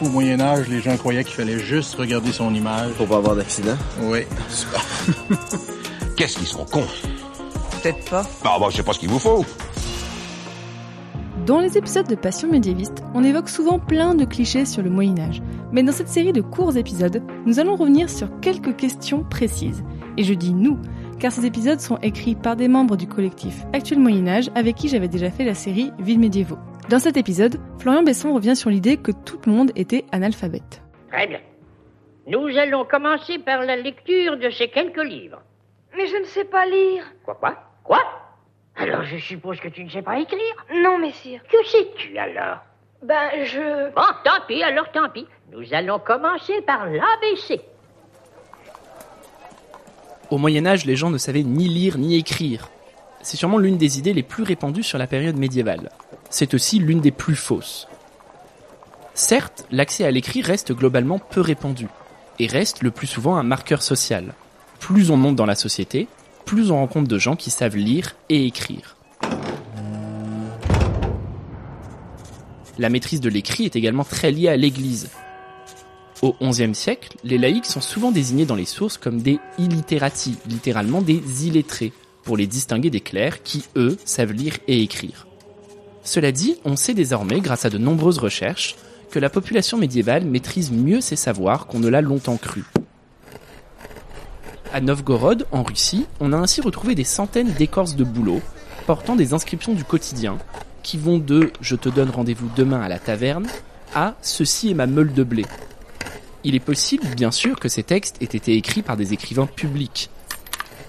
Au Moyen Âge, les gens croyaient qu'il fallait juste regarder son image. Pour pas avoir d'accident. Oui. Qu'est-ce qu'ils sont cons? Peut-être pas. Bah, bah, je sais pas ce qu'il vous faut. Dans les épisodes de Passion médiéviste, on évoque souvent plein de clichés sur le Moyen Âge. Mais dans cette série de courts épisodes, nous allons revenir sur quelques questions précises. Et je dis nous, car ces épisodes sont écrits par des membres du collectif Actuel Moyen Âge avec qui j'avais déjà fait la série Villes médiévaux. Dans cet épisode, Florian Besson revient sur l'idée que tout le monde était analphabète. Très bien. Nous allons commencer par la lecture de ces quelques livres. Mais je ne sais pas lire. Quoi, quoi? Quoi? Alors je suppose que tu ne sais pas écrire Non, messire. Que sais-tu alors? Ben, je... Bon, tant pis, alors tant pis. Nous allons commencer par l'ABC. Au Moyen Âge, les gens ne savaient ni lire ni écrire. C'est sûrement l'une des idées les plus répandues sur la période médiévale. C'est aussi l'une des plus fausses. Certes, l'accès à l'écrit reste globalement peu répandu, et reste le plus souvent un marqueur social. Plus on monte dans la société, plus on rencontre de gens qui savent lire et écrire. La maîtrise de l'écrit est également très liée à l'Église. Au XIe siècle, les laïcs sont souvent désignés dans les sources comme des illiterati, littéralement des illettrés, pour les distinguer des clercs qui, eux, savent lire et écrire. Cela dit, on sait désormais, grâce à de nombreuses recherches, que la population médiévale maîtrise mieux ses savoirs qu'on ne l'a longtemps cru. À Novgorod, en Russie, on a ainsi retrouvé des centaines d'écorces de bouleaux portant des inscriptions du quotidien qui vont de Je te donne rendez-vous demain à la taverne à Ceci est ma meule de blé. Il est possible, bien sûr, que ces textes aient été écrits par des écrivains publics,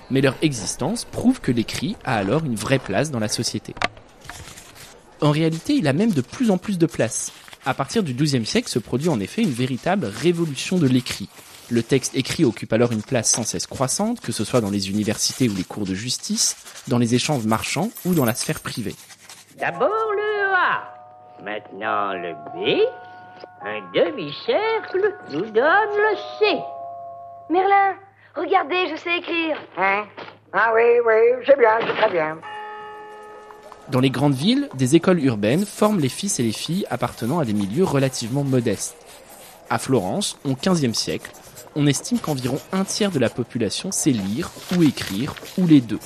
mais leur existence prouve que l'écrit a alors une vraie place dans la société. En réalité, il a même de plus en plus de place. À partir du XIIe siècle se produit en effet une véritable révolution de l'écrit. Le texte écrit occupe alors une place sans cesse croissante, que ce soit dans les universités ou les cours de justice, dans les échanges marchands ou dans la sphère privée. D'abord le A, maintenant le B. Un demi-cercle nous donne le C. Merlin, regardez, je sais écrire. Hein? Ah oui, oui, c'est bien, c'est très bien. Dans les grandes villes, des écoles urbaines forment les fils et les filles appartenant à des milieux relativement modestes. À Florence, au XVe siècle, on estime qu'environ un tiers de la population sait lire ou écrire, ou les deux.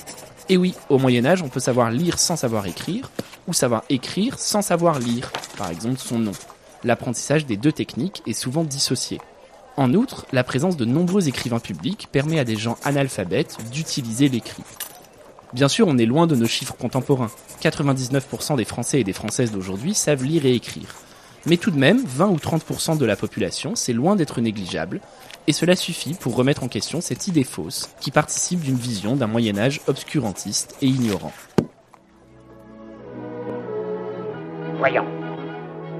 Et oui, au Moyen Âge, on peut savoir lire sans savoir écrire, ou savoir écrire sans savoir lire, par exemple son nom. L'apprentissage des deux techniques est souvent dissocié. En outre, la présence de nombreux écrivains publics permet à des gens analphabètes d'utiliser l'écrit. Bien sûr, on est loin de nos chiffres contemporains. 99% des Français et des Françaises d'aujourd'hui savent lire et écrire. Mais tout de même, 20 ou 30% de la population, c'est loin d'être négligeable, et cela suffit pour remettre en question cette idée fausse qui participe d'une vision d'un Moyen Âge obscurantiste et ignorant. Voyons.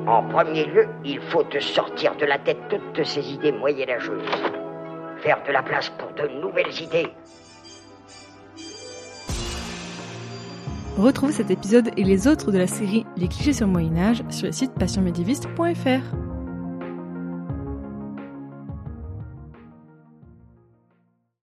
En premier lieu, il faut te sortir de la tête toutes ces idées moyenâgeuses. Faire de la place pour de nouvelles idées. Retrouvez cet épisode et les autres de la série Les clichés sur Moyen Âge sur le site passionmédiéviste.fr.